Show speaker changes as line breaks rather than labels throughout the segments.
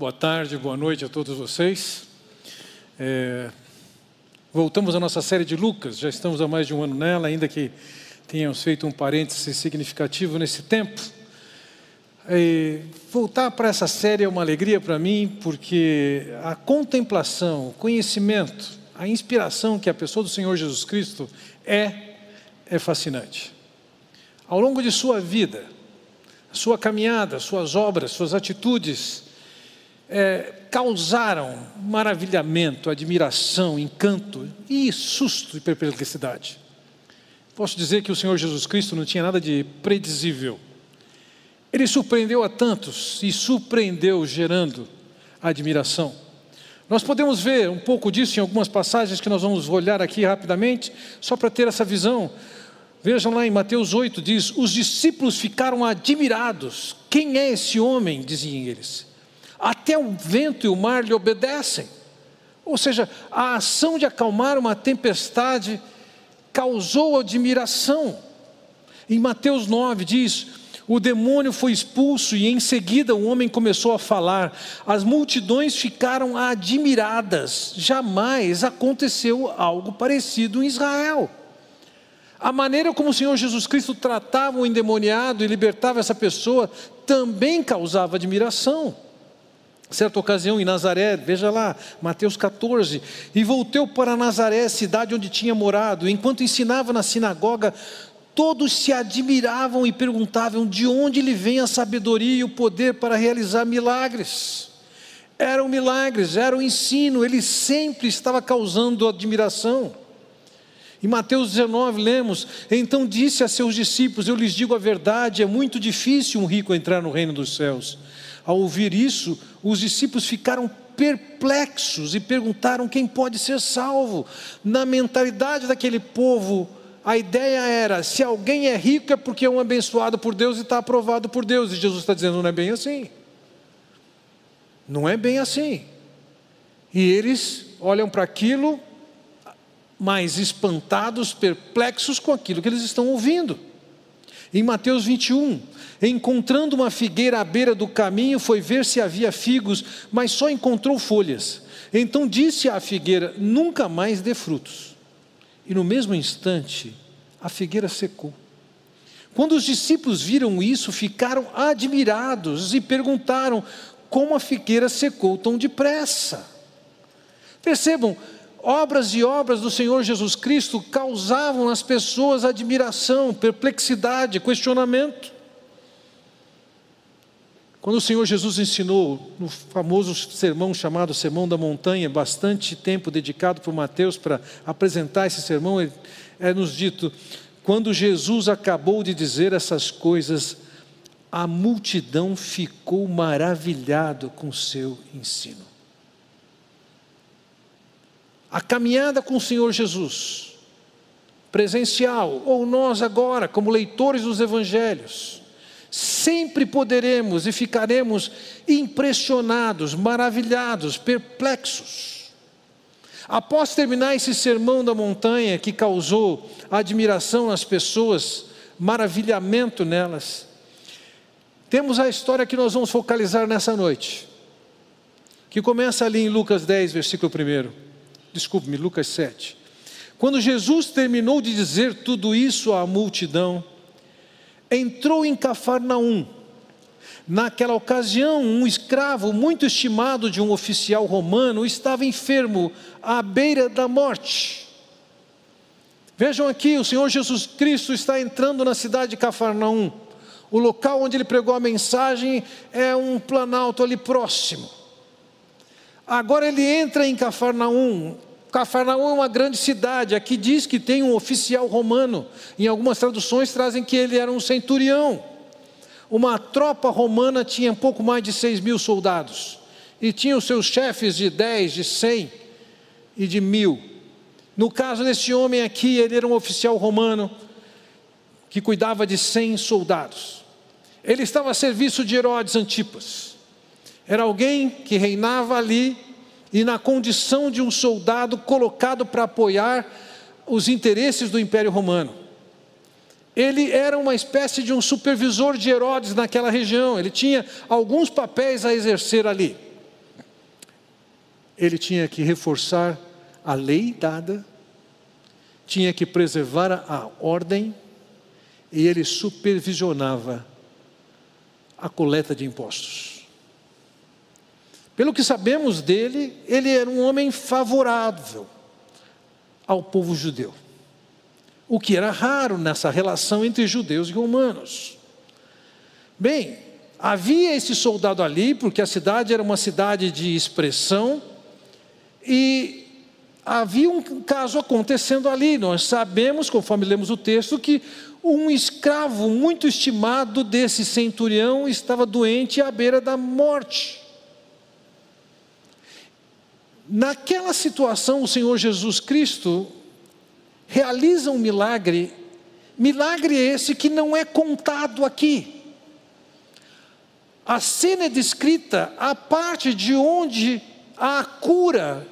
Boa tarde, boa noite a todos vocês. É, voltamos à nossa série de Lucas, já estamos há mais de um ano nela, ainda que tenhamos feito um parêntese significativo nesse tempo. É, voltar para essa série é uma alegria para mim, porque a contemplação, o conhecimento, a inspiração que a pessoa do Senhor Jesus Cristo é, é fascinante. Ao longo de sua vida, sua caminhada, suas obras, suas atitudes, é, causaram maravilhamento, admiração, encanto e susto e perplexidade. Posso dizer que o Senhor Jesus Cristo não tinha nada de predizível. Ele surpreendeu a tantos e surpreendeu gerando admiração. Nós podemos ver um pouco disso em algumas passagens que nós vamos olhar aqui rapidamente, só para ter essa visão. Vejam lá em Mateus 8, diz: Os discípulos ficaram admirados. Quem é esse homem? diziam eles. Até o vento e o mar lhe obedecem. Ou seja, a ação de acalmar uma tempestade causou admiração. Em Mateus 9 diz: o demônio foi expulso e em seguida o homem começou a falar. As multidões ficaram admiradas. Jamais aconteceu algo parecido em Israel. A maneira como o Senhor Jesus Cristo tratava o endemoniado e libertava essa pessoa também causava admiração. Certa ocasião em Nazaré, veja lá, Mateus 14, e voltou para Nazaré, cidade onde tinha morado. Enquanto ensinava na sinagoga, todos se admiravam e perguntavam de onde lhe vem a sabedoria e o poder para realizar milagres. Eram milagres, era o ensino, ele sempre estava causando admiração. Em Mateus 19 lemos: Então disse a seus discípulos: Eu lhes digo a verdade, é muito difícil um rico entrar no reino dos céus. Ao ouvir isso, os discípulos ficaram perplexos e perguntaram quem pode ser salvo. Na mentalidade daquele povo, a ideia era: se alguém é rico é porque é um abençoado por Deus e está aprovado por Deus. E Jesus está dizendo: não é bem assim. Não é bem assim. E eles olham para aquilo, mais espantados, perplexos com aquilo que eles estão ouvindo. Em Mateus 21, encontrando uma figueira à beira do caminho, foi ver se havia figos, mas só encontrou folhas. Então disse à figueira: Nunca mais dê frutos. E no mesmo instante, a figueira secou. Quando os discípulos viram isso, ficaram admirados e perguntaram: Como a figueira secou tão depressa? Percebam, obras e obras do Senhor Jesus Cristo causavam nas pessoas admiração, perplexidade, questionamento. Quando o Senhor Jesus ensinou no famoso sermão chamado Sermão da Montanha, bastante tempo dedicado por Mateus para apresentar esse sermão, é nos dito: quando Jesus acabou de dizer essas coisas, a multidão ficou maravilhado com seu ensino. A caminhada com o Senhor Jesus, presencial, ou nós agora, como leitores dos evangelhos, sempre poderemos e ficaremos impressionados, maravilhados, perplexos. Após terminar esse sermão da montanha que causou admiração nas pessoas, maravilhamento nelas, temos a história que nós vamos focalizar nessa noite, que começa ali em Lucas 10, versículo 1. Desculpe-me, Lucas 7. Quando Jesus terminou de dizer tudo isso à multidão, entrou em Cafarnaum. Naquela ocasião, um escravo muito estimado de um oficial romano estava enfermo à beira da morte. Vejam aqui, o Senhor Jesus Cristo está entrando na cidade de Cafarnaum. O local onde ele pregou a mensagem é um planalto ali próximo. Agora ele entra em Cafarnaum, Cafarnaum é uma grande cidade. Aqui diz que tem um oficial romano. Em algumas traduções trazem que ele era um centurião. Uma tropa romana tinha pouco mais de 6 mil soldados. E tinha os seus chefes de 10, de 100 e de mil. No caso desse homem aqui, ele era um oficial romano que cuidava de 100 soldados. Ele estava a serviço de Herodes Antipas. Era alguém que reinava ali e na condição de um soldado colocado para apoiar os interesses do Império Romano. Ele era uma espécie de um supervisor de Herodes naquela região, ele tinha alguns papéis a exercer ali. ele tinha que reforçar a lei dada, tinha que preservar a ordem e ele supervisionava a coleta de impostos. Pelo que sabemos dele, ele era um homem favorável ao povo judeu, o que era raro nessa relação entre judeus e romanos. Bem, havia esse soldado ali, porque a cidade era uma cidade de expressão, e havia um caso acontecendo ali. Nós sabemos, conforme lemos o texto, que um escravo muito estimado desse centurião estava doente à beira da morte. Naquela situação, o Senhor Jesus Cristo realiza um milagre, milagre esse que não é contado aqui. A cena é descrita a parte de onde há a cura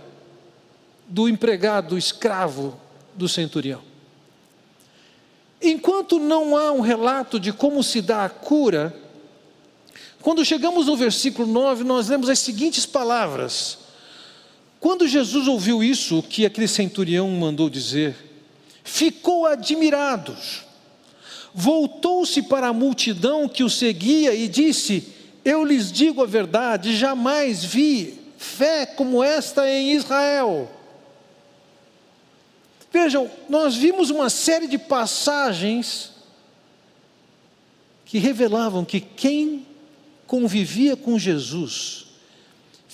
do empregado, do escravo do centurião. Enquanto não há um relato de como se dá a cura, quando chegamos no versículo 9, nós lemos as seguintes palavras: quando Jesus ouviu isso que aquele centurião mandou dizer, ficou admirado, voltou-se para a multidão que o seguia e disse: Eu lhes digo a verdade, jamais vi fé como esta em Israel. Vejam, nós vimos uma série de passagens que revelavam que quem convivia com Jesus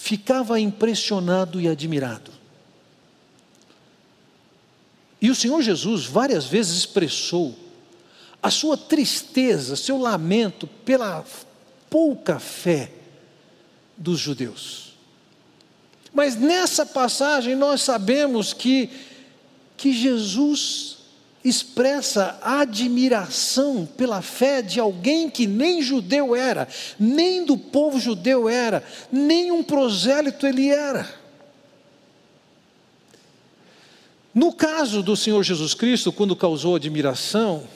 ficava impressionado e admirado. E o Senhor Jesus várias vezes expressou a sua tristeza, seu lamento pela pouca fé dos judeus. Mas nessa passagem nós sabemos que, que Jesus expressa admiração pela fé de alguém que nem judeu era, nem do povo judeu era, nem um prosélito ele era. No caso do Senhor Jesus Cristo, quando causou admiração,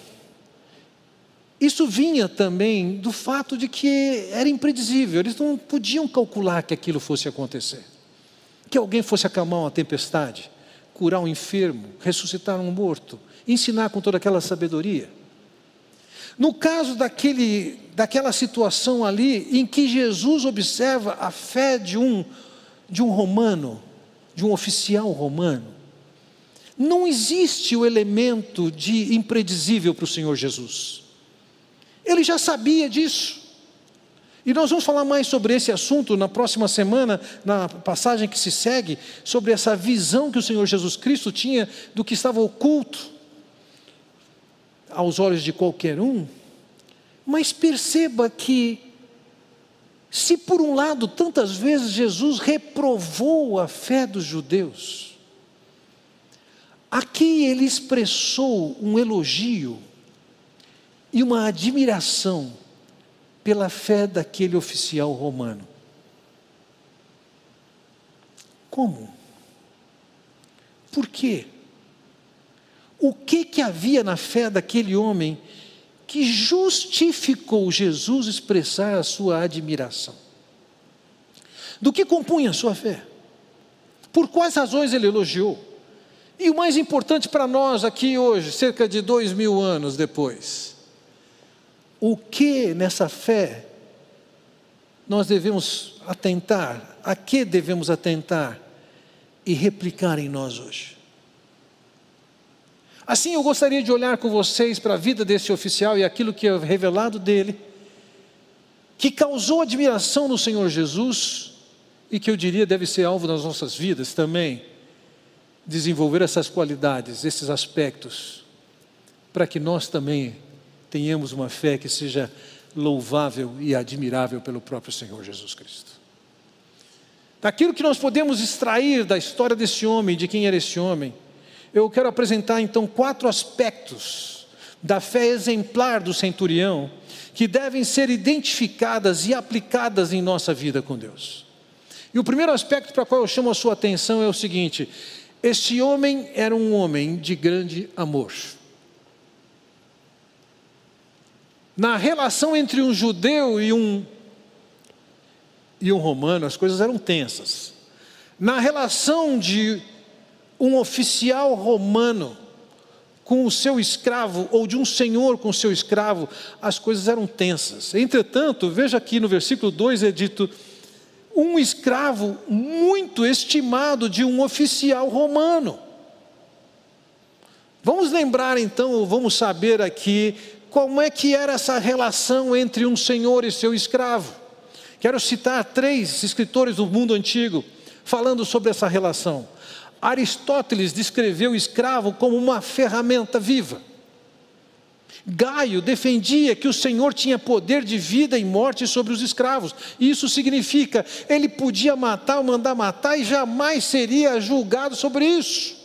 isso vinha também do fato de que era imprevisível, eles não podiam calcular que aquilo fosse acontecer. Que alguém fosse acalmar uma tempestade, curar um enfermo, ressuscitar um morto, ensinar com toda aquela sabedoria. No caso daquele, daquela situação ali em que Jesus observa a fé de um, de um romano, de um oficial romano, não existe o elemento de impredizível para o Senhor Jesus. Ele já sabia disso. E nós vamos falar mais sobre esse assunto na próxima semana, na passagem que se segue, sobre essa visão que o Senhor Jesus Cristo tinha do que estava oculto aos olhos de qualquer um, mas perceba que, se por um lado tantas vezes Jesus reprovou a fé dos judeus, aqui ele expressou um elogio e uma admiração pela fé daquele oficial romano. Como? Por quê? O que que havia na fé daquele homem que justificou Jesus expressar a sua admiração? Do que compunha a sua fé? Por quais razões ele elogiou? E o mais importante para nós aqui hoje, cerca de dois mil anos depois, o que nessa fé nós devemos atentar, a que devemos atentar e replicar em nós hoje? Assim, eu gostaria de olhar com vocês para a vida desse oficial e aquilo que é revelado dele, que causou admiração no Senhor Jesus e que eu diria deve ser alvo das nossas vidas também, desenvolver essas qualidades, esses aspectos, para que nós também tenhamos uma fé que seja louvável e admirável pelo próprio Senhor Jesus Cristo. Daquilo que nós podemos extrair da história desse homem, de quem era esse homem, eu quero apresentar então quatro aspectos da fé exemplar do centurião que devem ser identificadas e aplicadas em nossa vida com Deus. E o primeiro aspecto para o qual eu chamo a sua atenção é o seguinte: este homem era um homem de grande amor. Na relação entre um judeu e um, e um romano, as coisas eram tensas. Na relação de um oficial romano com o seu escravo, ou de um senhor com o seu escravo, as coisas eram tensas. Entretanto, veja aqui no versículo 2 é dito: um escravo muito estimado de um oficial romano. Vamos lembrar então, vamos saber aqui, como é que era essa relação entre um senhor e seu escravo. Quero citar três escritores do mundo antigo falando sobre essa relação. Aristóteles descreveu o escravo como uma ferramenta viva. Gaio defendia que o Senhor tinha poder de vida e morte sobre os escravos. Isso significa, ele podia matar ou mandar matar e jamais seria julgado sobre isso.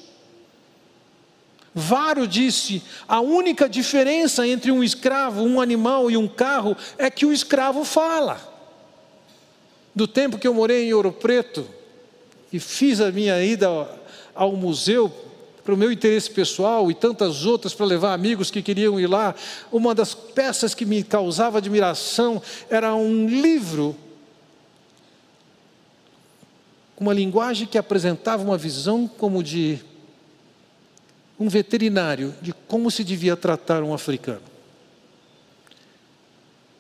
Varo disse: a única diferença entre um escravo, um animal e um carro é que o escravo fala. Do tempo que eu morei em Ouro Preto e fiz a minha ida ao museu para o meu interesse pessoal e tantas outras para levar amigos que queriam ir lá. Uma das peças que me causava admiração era um livro com uma linguagem que apresentava uma visão como de um veterinário de como se devia tratar um africano.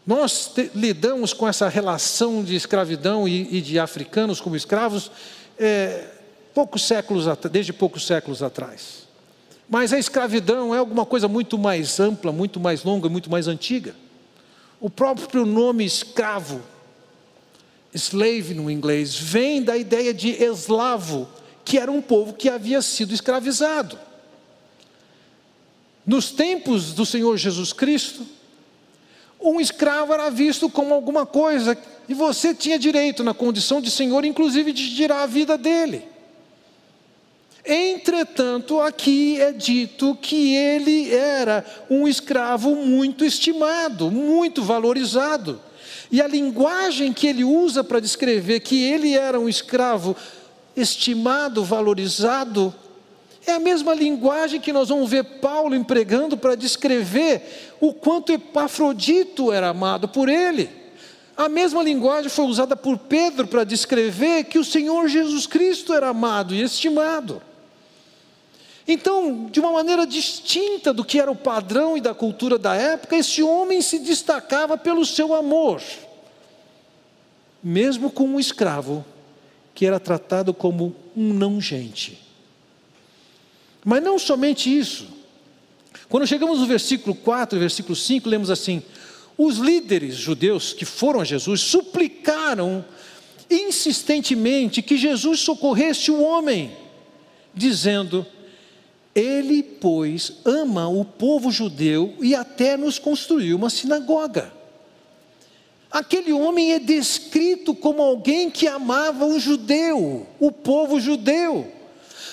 Nós te, lidamos com essa relação de escravidão e, e de africanos como escravos é, poucos séculos, desde poucos séculos atrás. Mas a escravidão é alguma coisa muito mais ampla, muito mais longa, muito mais antiga. O próprio nome escravo, slave no inglês, vem da ideia de eslavo, que era um povo que havia sido escravizado. Nos tempos do Senhor Jesus Cristo, um escravo era visto como alguma coisa, e você tinha direito, na condição de senhor, inclusive de tirar a vida dele. Entretanto, aqui é dito que ele era um escravo muito estimado, muito valorizado. E a linguagem que ele usa para descrever que ele era um escravo estimado, valorizado, é a mesma linguagem que nós vamos ver Paulo empregando para descrever o quanto Epafrodito era amado por ele. A mesma linguagem foi usada por Pedro para descrever que o Senhor Jesus Cristo era amado e estimado. Então, de uma maneira distinta do que era o padrão e da cultura da época, esse homem se destacava pelo seu amor, mesmo com um escravo que era tratado como um não-gente. Mas não somente isso. Quando chegamos no versículo 4 versículo 5, lemos assim: Os líderes judeus que foram a Jesus suplicaram insistentemente que Jesus socorresse o homem, dizendo: ele, pois, ama o povo judeu e até nos construiu uma sinagoga. Aquele homem é descrito como alguém que amava o judeu, o povo judeu.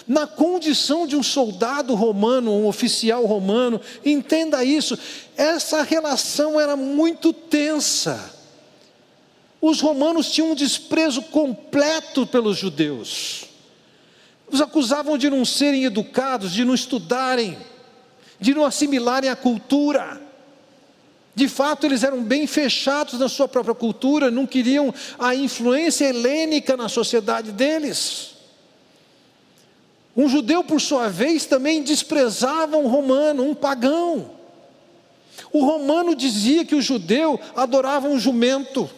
Na condição de um soldado romano, um oficial romano, entenda isso, essa relação era muito tensa. Os romanos tinham um desprezo completo pelos judeus. Os acusavam de não serem educados, de não estudarem, de não assimilarem a cultura. De fato, eles eram bem fechados na sua própria cultura, não queriam a influência helênica na sociedade deles. Um judeu, por sua vez, também desprezava um romano, um pagão. O romano dizia que o judeu adorava um jumento.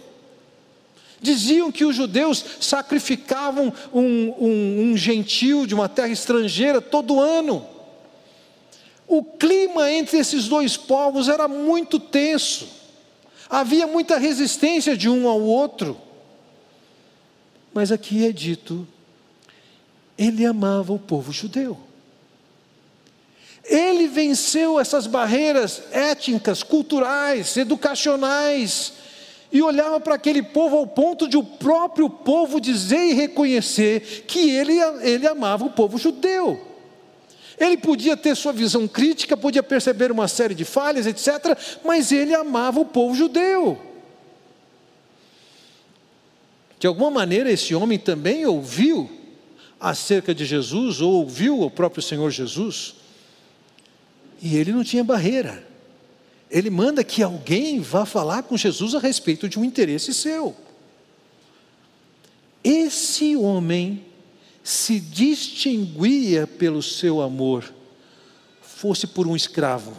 Diziam que os judeus sacrificavam um, um, um gentil de uma terra estrangeira todo ano. O clima entre esses dois povos era muito tenso, havia muita resistência de um ao outro. Mas aqui é dito, ele amava o povo judeu. Ele venceu essas barreiras étnicas, culturais, educacionais, e olhava para aquele povo ao ponto de o próprio povo dizer e reconhecer que ele, ele amava o povo judeu. Ele podia ter sua visão crítica, podia perceber uma série de falhas, etc., mas ele amava o povo judeu. De alguma maneira, esse homem também ouviu acerca de Jesus, ou ouviu o próprio Senhor Jesus, e ele não tinha barreira ele manda que alguém vá falar com Jesus a respeito de um interesse seu. Esse homem se distinguia pelo seu amor, fosse por um escravo,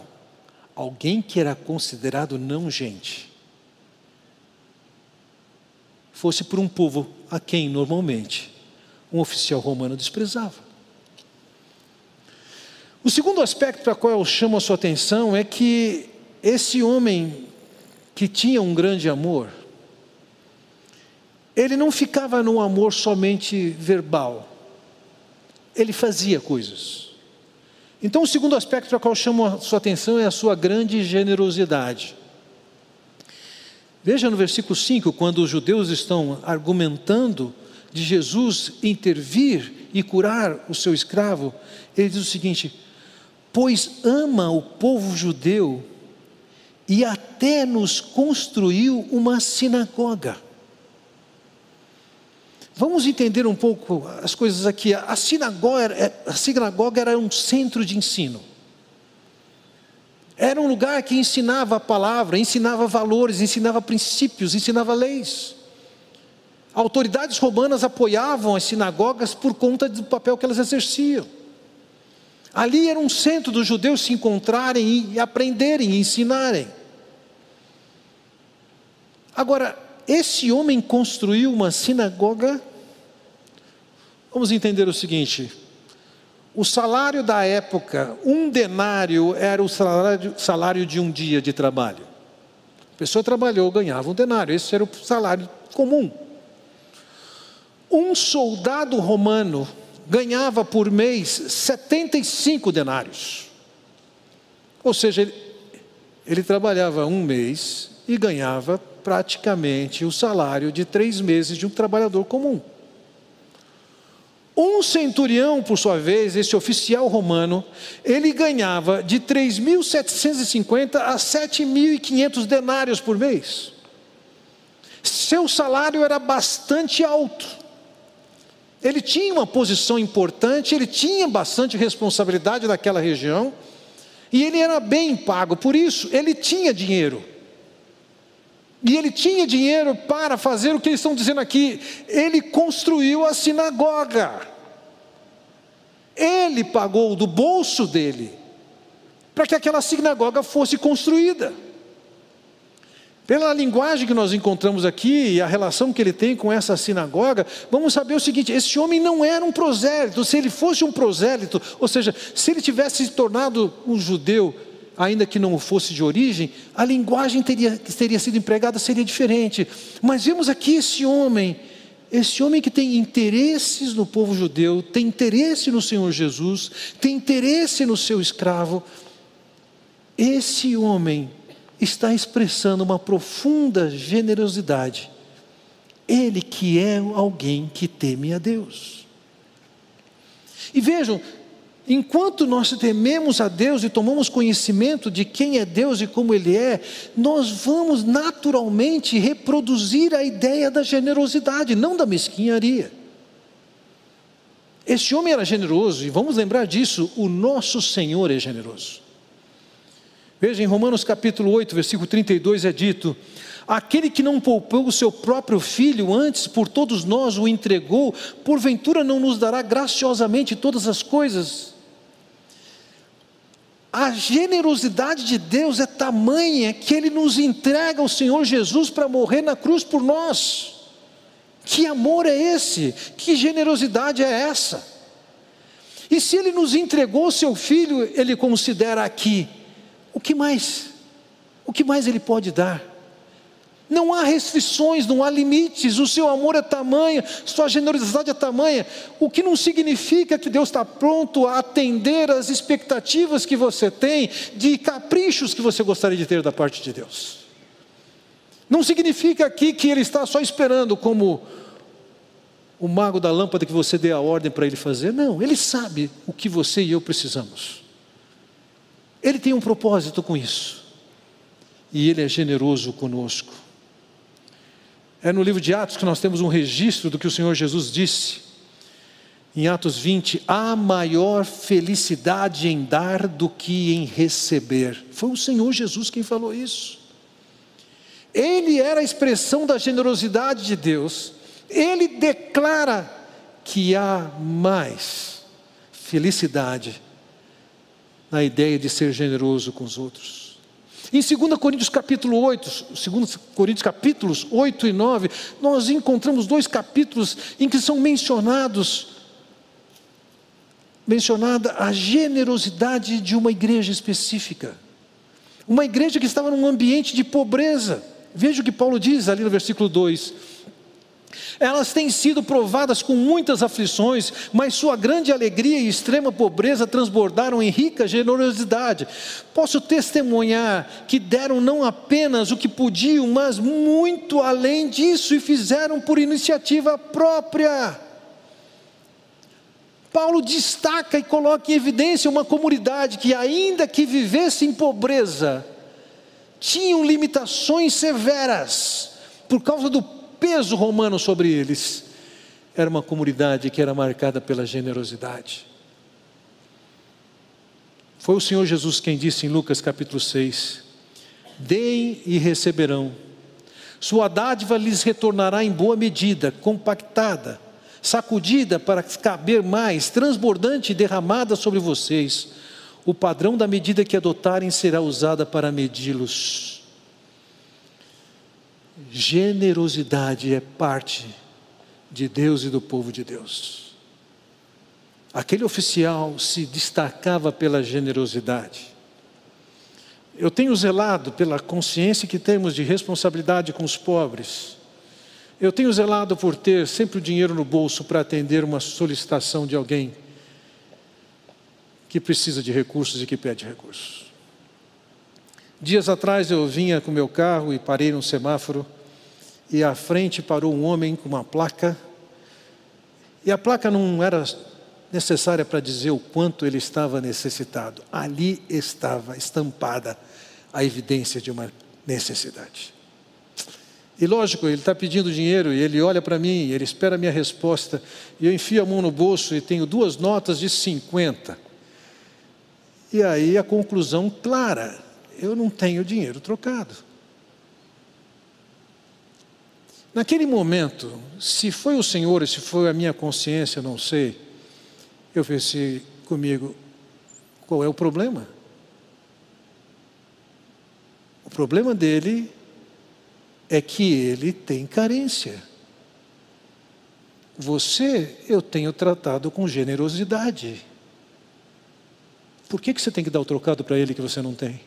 alguém que era considerado não gente, fosse por um povo a quem normalmente um oficial romano desprezava. O segundo aspecto para o qual eu chamo a sua atenção é que esse homem que tinha um grande amor, ele não ficava num amor somente verbal, ele fazia coisas. Então, o segundo aspecto para qual chamo a sua atenção é a sua grande generosidade. Veja no versículo 5, quando os judeus estão argumentando de Jesus intervir e curar o seu escravo, ele diz o seguinte: Pois ama o povo judeu e até nos construiu uma sinagoga. Vamos entender um pouco as coisas aqui. A sinagoga, a sinagoga era um centro de ensino. Era um lugar que ensinava a palavra, ensinava valores, ensinava princípios, ensinava leis. Autoridades romanas apoiavam as sinagogas por conta do papel que elas exerciam. Ali era um centro dos judeus se encontrarem e aprenderem e ensinarem. Agora, esse homem construiu uma sinagoga. Vamos entender o seguinte: o salário da época, um denário era o salário, salário de um dia de trabalho. A pessoa trabalhou, ganhava um denário, esse era o salário comum. Um soldado romano ganhava por mês 75 denários. Ou seja, ele, ele trabalhava um mês e ganhava praticamente o salário de três meses de um trabalhador comum. Um centurião, por sua vez, esse oficial romano, ele ganhava de 3.750 a 7.500 denários por mês. Seu salário era bastante alto. Ele tinha uma posição importante, ele tinha bastante responsabilidade naquela região, e ele era bem pago por isso, ele tinha dinheiro. E ele tinha dinheiro para fazer o que eles estão dizendo aqui. Ele construiu a sinagoga. Ele pagou do bolso dele para que aquela sinagoga fosse construída. Pela linguagem que nós encontramos aqui e a relação que ele tem com essa sinagoga, vamos saber o seguinte: esse homem não era um prosélito. Se ele fosse um prosélito, ou seja, se ele tivesse se tornado um judeu ainda que não fosse de origem, a linguagem teria, que teria sido empregada seria diferente. Mas vemos aqui esse homem, esse homem que tem interesses no povo judeu, tem interesse no Senhor Jesus, tem interesse no seu escravo. Esse homem está expressando uma profunda generosidade. Ele que é alguém que teme a Deus. E vejam, Enquanto nós tememos a Deus e tomamos conhecimento de quem é Deus e como Ele é, nós vamos naturalmente reproduzir a ideia da generosidade, não da mesquinharia. Este homem era generoso, e vamos lembrar disso: o nosso Senhor é generoso. Veja em Romanos capítulo 8, versículo 32 é dito: Aquele que não poupou o seu próprio filho, antes por todos nós o entregou, porventura não nos dará graciosamente todas as coisas? A generosidade de Deus é tamanha que Ele nos entrega o Senhor Jesus para morrer na cruz por nós. Que amor é esse? Que generosidade é essa? E se Ele nos entregou o Seu Filho, Ele considera aqui, o que mais? O que mais Ele pode dar? Não há restrições, não há limites, o seu amor é tamanho, sua generosidade é tamanha, o que não significa que Deus está pronto a atender às expectativas que você tem, de caprichos que você gostaria de ter da parte de Deus. Não significa aqui que Ele está só esperando como o mago da lâmpada que você dê a ordem para ele fazer, não, Ele sabe o que você e eu precisamos. Ele tem um propósito com isso, e Ele é generoso conosco. É no livro de Atos que nós temos um registro do que o Senhor Jesus disse. Em Atos 20, há maior felicidade em dar do que em receber. Foi o Senhor Jesus quem falou isso. Ele era a expressão da generosidade de Deus. Ele declara que há mais felicidade na ideia de ser generoso com os outros. Em 2 Coríntios capítulo 8, 2 Coríntios capítulos 8 e 9, nós encontramos dois capítulos em que são mencionados mencionada a generosidade de uma igreja específica. Uma igreja que estava num ambiente de pobreza. Veja o que Paulo diz ali no versículo 2: elas têm sido provadas com muitas aflições, mas sua grande alegria e extrema pobreza transbordaram em rica generosidade. Posso testemunhar que deram não apenas o que podiam, mas muito além disso e fizeram por iniciativa própria. Paulo destaca e coloca em evidência uma comunidade que, ainda que vivesse em pobreza, tinham limitações severas por causa do peso romano sobre eles. Era uma comunidade que era marcada pela generosidade. Foi o Senhor Jesus quem disse em Lucas capítulo 6: Deem e receberão, sua dádiva lhes retornará em boa medida, compactada, sacudida para caber mais, transbordante e derramada sobre vocês. O padrão da medida que adotarem será usada para medi-los. Generosidade é parte de Deus e do povo de Deus. Aquele oficial se destacava pela generosidade. Eu tenho zelado pela consciência que temos de responsabilidade com os pobres. Eu tenho zelado por ter sempre o dinheiro no bolso para atender uma solicitação de alguém que precisa de recursos e que pede recursos. Dias atrás eu vinha com meu carro e parei num semáforo e à frente parou um homem com uma placa. E a placa não era necessária para dizer o quanto ele estava necessitado. Ali estava estampada a evidência de uma necessidade. E lógico, ele está pedindo dinheiro e ele olha para mim, ele espera a minha resposta. E eu enfio a mão no bolso e tenho duas notas de 50. E aí a conclusão clara: eu não tenho dinheiro trocado. Naquele momento, se foi o Senhor se foi a minha consciência, não sei, eu pensei comigo: qual é o problema? O problema dele é que ele tem carência. Você, eu tenho tratado com generosidade. Por que, que você tem que dar o trocado para ele que você não tem?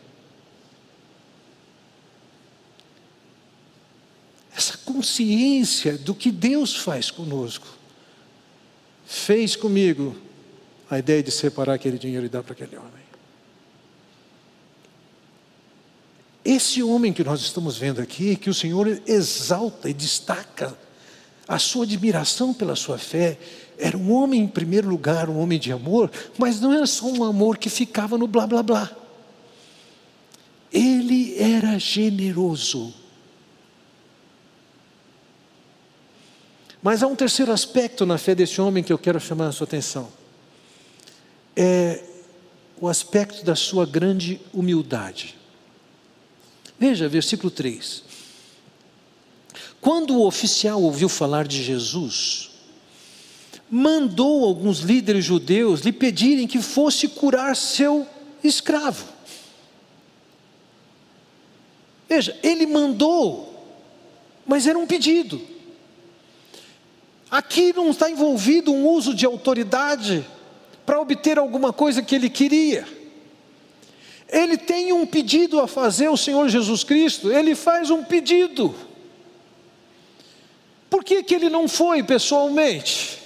Essa consciência do que Deus faz conosco, fez comigo a ideia de separar aquele dinheiro e dar para aquele homem. Esse homem que nós estamos vendo aqui, que o Senhor exalta e destaca a sua admiração pela sua fé, era um homem, em primeiro lugar, um homem de amor, mas não era só um amor que ficava no blá blá blá. Ele era generoso. Mas há um terceiro aspecto na fé desse homem que eu quero chamar a sua atenção. É o aspecto da sua grande humildade. Veja, versículo 3. Quando o oficial ouviu falar de Jesus, mandou alguns líderes judeus lhe pedirem que fosse curar seu escravo. Veja, ele mandou, mas era um pedido. Aqui não está envolvido um uso de autoridade para obter alguma coisa que ele queria. Ele tem um pedido a fazer ao Senhor Jesus Cristo, ele faz um pedido. Por que, que ele não foi pessoalmente?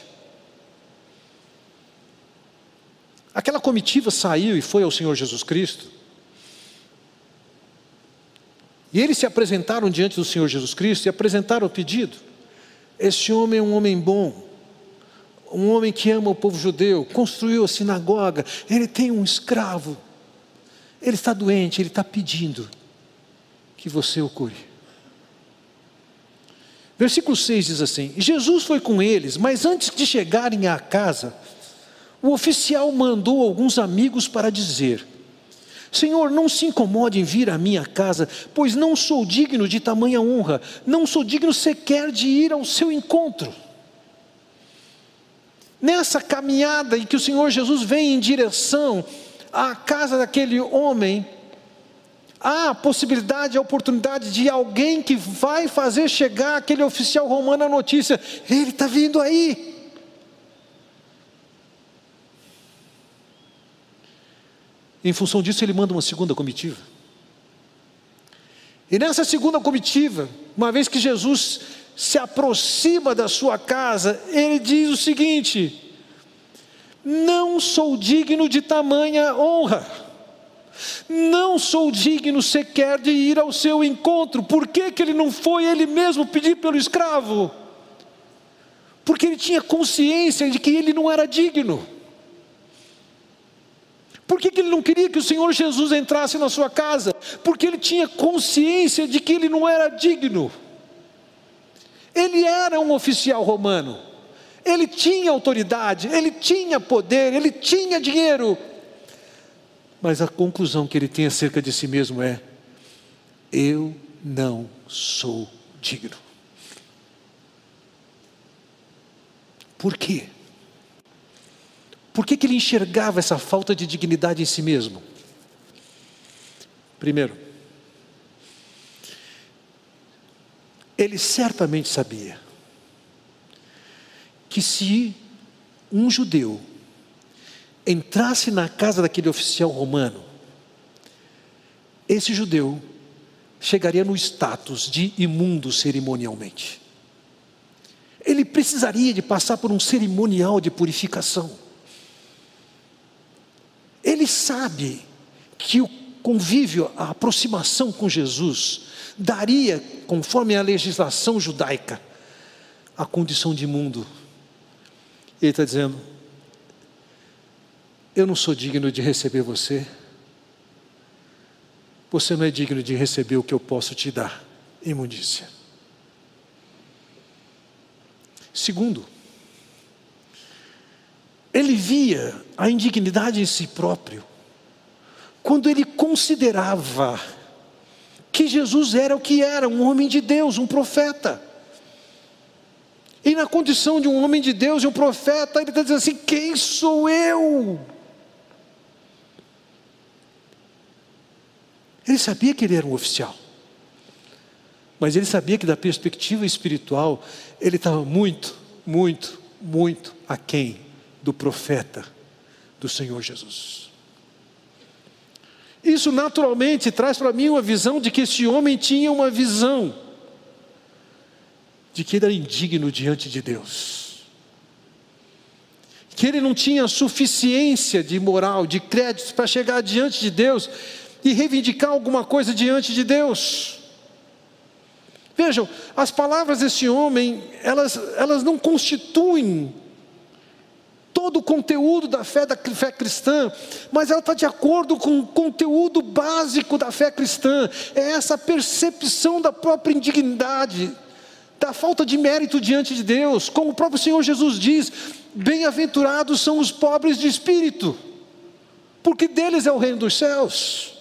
Aquela comitiva saiu e foi ao Senhor Jesus Cristo. E eles se apresentaram diante do Senhor Jesus Cristo e apresentaram o pedido. Este homem é um homem bom, um homem que ama o povo judeu, construiu a sinagoga, ele tem um escravo, ele está doente, ele está pedindo que você o cure. Versículo 6 diz assim: Jesus foi com eles, mas antes de chegarem à casa, o oficial mandou alguns amigos para dizer: Senhor, não se incomode em vir à minha casa, pois não sou digno de tamanha honra, não sou digno sequer de ir ao seu encontro. nessa caminhada em que o Senhor Jesus vem em direção à casa daquele homem, há a possibilidade, a oportunidade de alguém que vai fazer chegar aquele oficial romano a notícia: ele está vindo aí. Em função disso, ele manda uma segunda comitiva. E nessa segunda comitiva, uma vez que Jesus se aproxima da sua casa, ele diz o seguinte: Não sou digno de tamanha honra, não sou digno sequer de ir ao seu encontro. Por que, que ele não foi ele mesmo pedir pelo escravo? Porque ele tinha consciência de que ele não era digno. Por que, que ele não queria que o Senhor Jesus entrasse na sua casa? Porque ele tinha consciência de que ele não era digno. Ele era um oficial romano, ele tinha autoridade, ele tinha poder, ele tinha dinheiro. Mas a conclusão que ele tem acerca de si mesmo é: eu não sou digno. Por quê? Por que, que ele enxergava essa falta de dignidade em si mesmo? Primeiro, ele certamente sabia que se um judeu entrasse na casa daquele oficial romano, esse judeu chegaria no status de imundo cerimonialmente. Ele precisaria de passar por um cerimonial de purificação. Ele sabe que o convívio, a aproximação com Jesus, daria, conforme a legislação judaica, a condição de imundo. Ele está dizendo: Eu não sou digno de receber você, você não é digno de receber o que eu posso te dar, imundícia. Segundo, ele via a indignidade em si próprio, quando ele considerava que Jesus era o que era, um homem de Deus, um profeta. E na condição de um homem de Deus e um profeta, ele está dizendo assim: quem sou eu? Ele sabia que ele era um oficial, mas ele sabia que da perspectiva espiritual, ele estava muito, muito, muito aquém do profeta do Senhor Jesus. Isso naturalmente traz para mim uma visão de que esse homem tinha uma visão de que ele era indigno diante de Deus, que ele não tinha suficiência de moral, de créditos para chegar diante de Deus e reivindicar alguma coisa diante de Deus. Vejam, as palavras desse homem, elas, elas não constituem todo o conteúdo da fé da fé cristã, mas ela está de acordo com o conteúdo básico da fé cristã. É essa percepção da própria indignidade, da falta de mérito diante de Deus, como o próprio Senhor Jesus diz: bem-aventurados são os pobres de espírito, porque deles é o reino dos céus.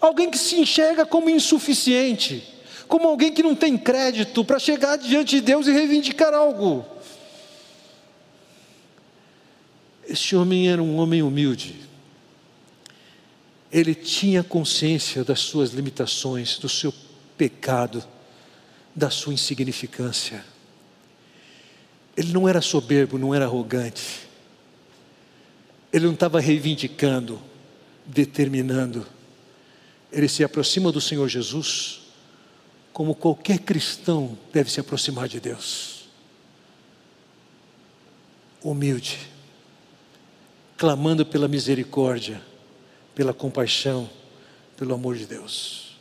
Alguém que se enxerga como insuficiente, como alguém que não tem crédito para chegar diante de Deus e reivindicar algo. Este homem era um homem humilde. Ele tinha consciência das suas limitações, do seu pecado, da sua insignificância. Ele não era soberbo, não era arrogante. Ele não estava reivindicando, determinando. Ele se aproxima do Senhor Jesus como qualquer cristão deve se aproximar de Deus. Humilde clamando pela misericórdia, pela compaixão, pelo amor de Deus.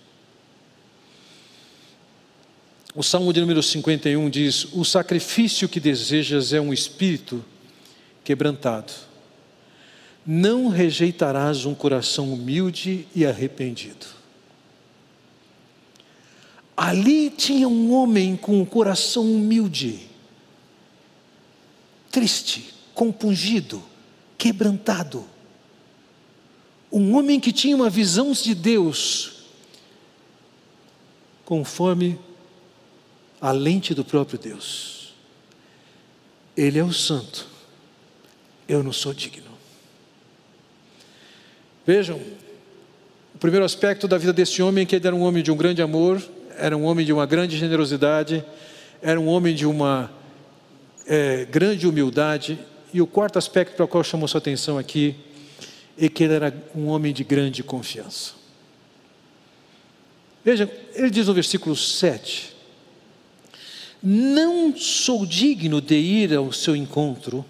O Salmo de número 51 diz: O sacrifício que desejas é um espírito quebrantado. Não rejeitarás um coração humilde e arrependido. Ali tinha um homem com um coração humilde, triste, compungido, quebrantado. Um homem que tinha uma visão de Deus conforme a lente do próprio Deus. Ele é o santo, eu não sou digno. Vejam, o primeiro aspecto da vida desse homem é que ele era um homem de um grande amor, era um homem de uma grande generosidade, era um homem de uma é, grande humildade. E o quarto aspecto para o qual chamou sua atenção aqui é que ele era um homem de grande confiança. Veja, ele diz no versículo 7: Não sou digno de ir ao seu encontro,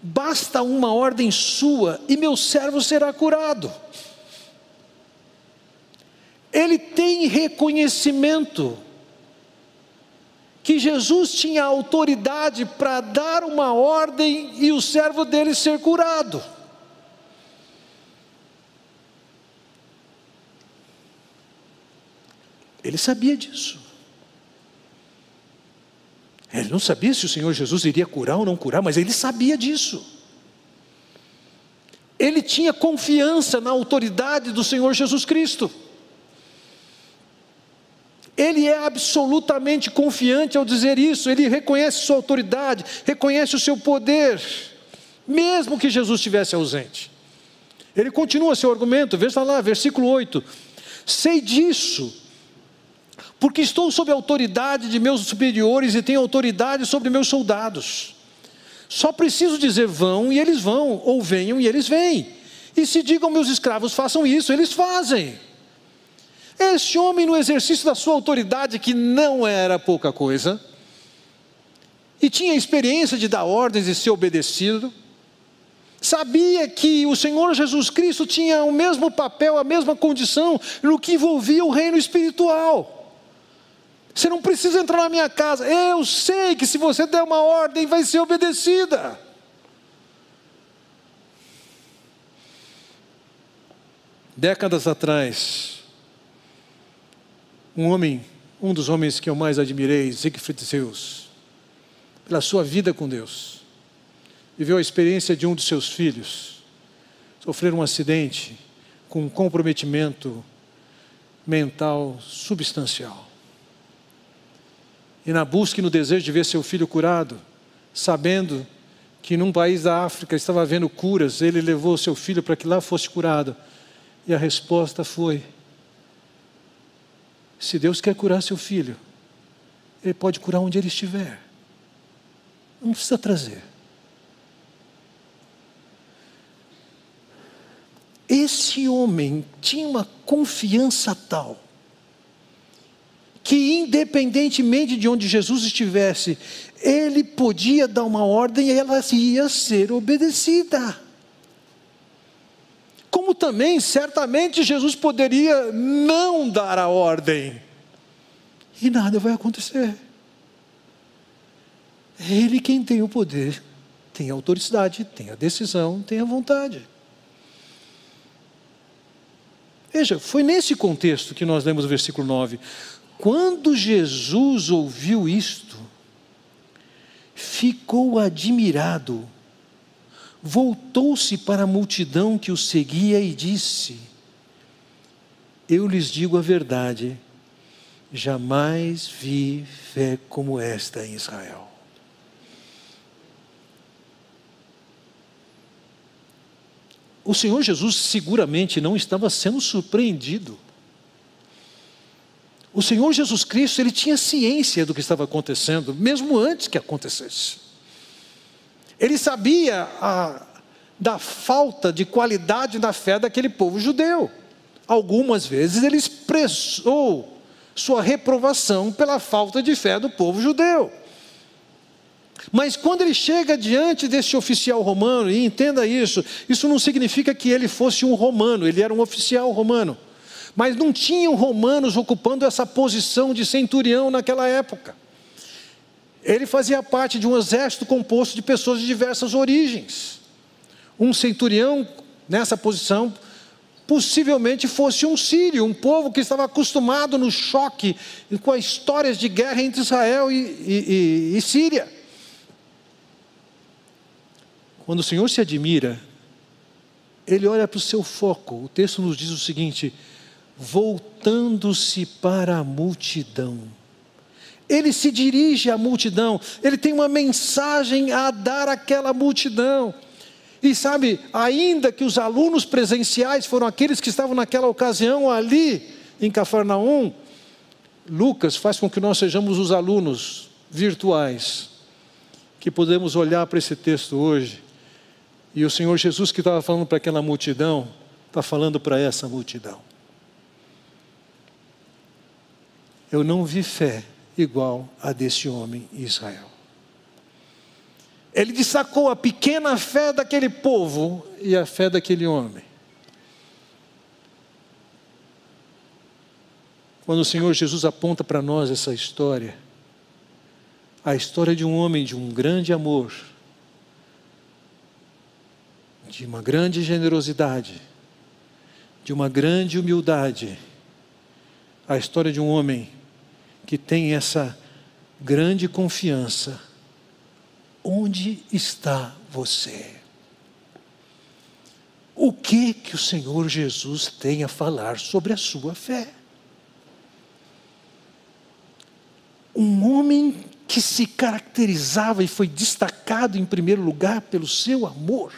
basta uma ordem sua e meu servo será curado. Ele tem reconhecimento que Jesus tinha autoridade para dar uma ordem e o servo dele ser curado. Ele sabia disso. Ele não sabia se o Senhor Jesus iria curar ou não curar, mas ele sabia disso. Ele tinha confiança na autoridade do Senhor Jesus Cristo. Ele é absolutamente confiante ao dizer isso, ele reconhece sua autoridade, reconhece o seu poder, mesmo que Jesus estivesse ausente. Ele continua seu argumento, veja lá, versículo 8: Sei disso, porque estou sob a autoridade de meus superiores e tenho autoridade sobre meus soldados. Só preciso dizer vão e eles vão, ou venham e eles vêm. E se digam meus escravos façam isso, eles fazem. Este homem, no exercício da sua autoridade, que não era pouca coisa, e tinha experiência de dar ordens e ser obedecido, sabia que o Senhor Jesus Cristo tinha o mesmo papel, a mesma condição no que envolvia o reino espiritual. Você não precisa entrar na minha casa, eu sei que se você der uma ordem, vai ser obedecida. Décadas atrás, um homem, um dos homens que eu mais admirei, Siegfried Zeus, pela sua vida com Deus, viveu a experiência de um dos seus filhos sofrer um acidente com um comprometimento mental substancial. E na busca e no desejo de ver seu filho curado, sabendo que num país da África estava havendo curas, ele levou seu filho para que lá fosse curado. E a resposta foi: se Deus quer curar seu filho, Ele pode curar onde ele estiver. Não precisa trazer. Esse homem tinha uma confiança tal, que independentemente de onde Jesus estivesse, ele podia dar uma ordem e ela ia ser obedecida. Como também, certamente, Jesus poderia não dar a ordem e nada vai acontecer. É Ele quem tem o poder, tem a autoridade, tem a decisão, tem a vontade. Veja, foi nesse contexto que nós lemos o versículo 9. Quando Jesus ouviu isto, ficou admirado voltou-se para a multidão que o seguia e disse: Eu lhes digo a verdade, jamais vi fé como esta em Israel. O Senhor Jesus seguramente não estava sendo surpreendido. O Senhor Jesus Cristo, ele tinha ciência do que estava acontecendo, mesmo antes que acontecesse. Ele sabia a, da falta de qualidade na fé daquele povo judeu. Algumas vezes ele expressou sua reprovação pela falta de fé do povo judeu. Mas quando ele chega diante desse oficial romano, e entenda isso, isso não significa que ele fosse um romano, ele era um oficial romano. Mas não tinham romanos ocupando essa posição de centurião naquela época. Ele fazia parte de um exército composto de pessoas de diversas origens. Um centurião nessa posição possivelmente fosse um sírio, um povo que estava acostumado no choque com as histórias de guerra entre Israel e, e, e, e Síria. Quando o Senhor se admira, ele olha para o seu foco. O texto nos diz o seguinte: voltando-se para a multidão ele se dirige à multidão, ele tem uma mensagem a dar àquela multidão. E sabe, ainda que os alunos presenciais foram aqueles que estavam naquela ocasião ali em Cafarnaum, Lucas faz com que nós sejamos os alunos virtuais, que podemos olhar para esse texto hoje, e o Senhor Jesus que estava falando para aquela multidão, está falando para essa multidão. Eu não vi fé igual a desse homem em Israel. Ele destacou a pequena fé daquele povo e a fé daquele homem. Quando o Senhor Jesus aponta para nós essa história, a história de um homem de um grande amor, de uma grande generosidade, de uma grande humildade, a história de um homem que tem essa grande confiança Onde está você? O que que o Senhor Jesus tem a falar sobre a sua fé? Um homem que se caracterizava e foi destacado em primeiro lugar pelo seu amor.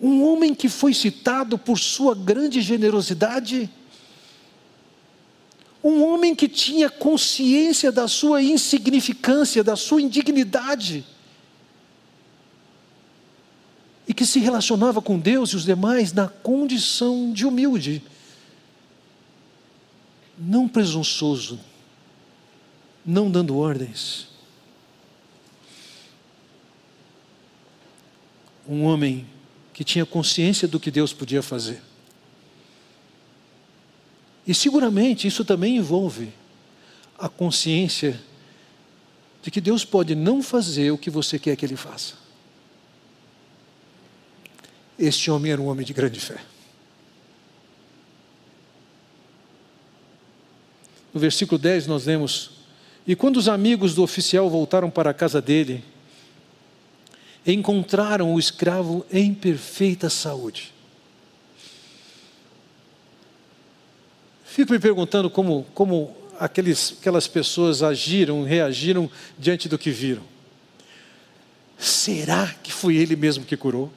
Um homem que foi citado por sua grande generosidade um homem que tinha consciência da sua insignificância, da sua indignidade. E que se relacionava com Deus e os demais na condição de humilde, não presunçoso, não dando ordens. Um homem que tinha consciência do que Deus podia fazer. E seguramente isso também envolve a consciência de que Deus pode não fazer o que você quer que Ele faça. Este homem era um homem de grande fé. No versículo 10 nós lemos: E quando os amigos do oficial voltaram para a casa dele, encontraram o escravo em perfeita saúde. Fico me perguntando como, como aqueles, aquelas pessoas agiram, reagiram diante do que viram. Será que foi ele mesmo que curou?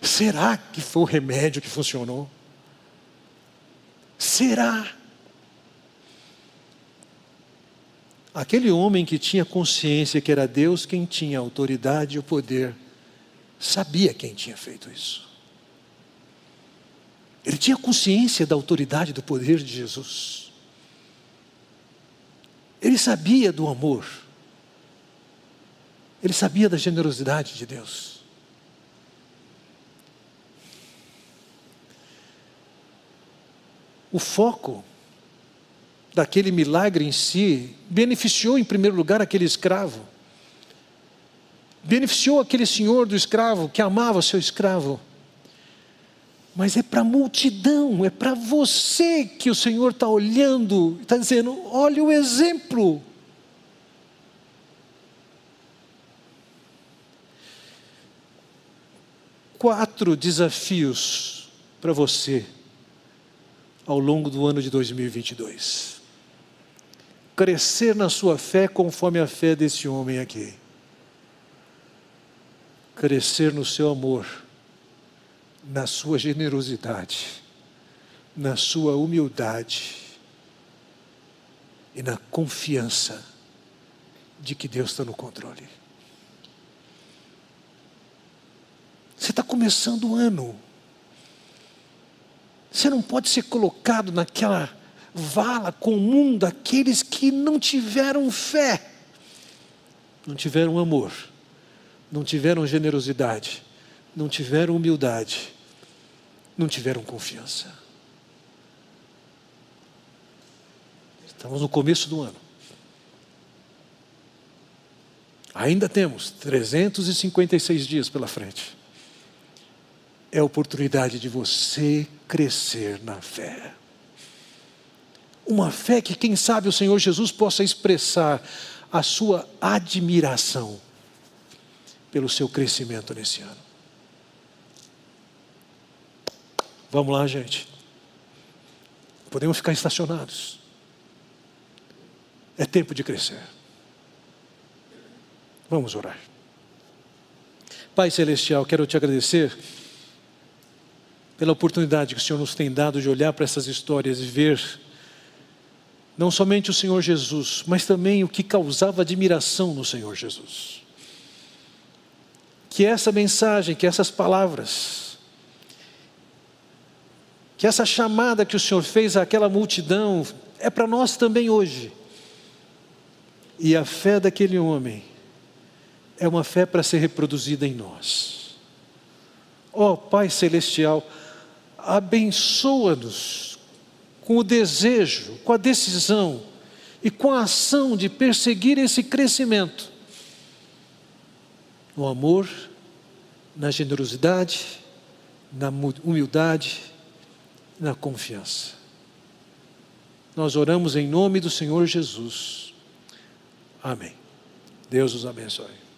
Será que foi o remédio que funcionou? Será? Aquele homem que tinha consciência que era Deus quem tinha autoridade e o poder, sabia quem tinha feito isso. Ele tinha consciência da autoridade, do poder de Jesus. Ele sabia do amor. Ele sabia da generosidade de Deus. O foco daquele milagre em si beneficiou, em primeiro lugar, aquele escravo. Beneficiou aquele senhor do escravo que amava seu escravo mas é para a multidão, é para você que o Senhor está olhando, está dizendo: olha o exemplo. Quatro desafios para você ao longo do ano de 2022. Crescer na sua fé conforme a fé desse homem aqui. Crescer no seu amor na sua generosidade, na sua humildade e na confiança de que Deus está no controle. Você está começando o ano. Você não pode ser colocado naquela vala comum daqueles que não tiveram fé, não tiveram amor, não tiveram generosidade não tiveram humildade, não tiveram confiança. Estamos no começo do ano. Ainda temos 356 dias pela frente. É a oportunidade de você crescer na fé. Uma fé que, quem sabe, o Senhor Jesus possa expressar a sua admiração pelo seu crescimento nesse ano. Vamos lá, gente. Podemos ficar estacionados. É tempo de crescer. Vamos orar. Pai Celestial, quero te agradecer pela oportunidade que o Senhor nos tem dado de olhar para essas histórias e ver não somente o Senhor Jesus, mas também o que causava admiração no Senhor Jesus. Que essa mensagem, que essas palavras, que essa chamada que o Senhor fez àquela multidão, é para nós também hoje. E a fé daquele homem é uma fé para ser reproduzida em nós. Ó oh, Pai Celestial, abençoa-nos com o desejo, com a decisão e com a ação de perseguir esse crescimento no amor, na generosidade, na humildade, na confiança. Nós oramos em nome do Senhor Jesus. Amém. Deus os abençoe.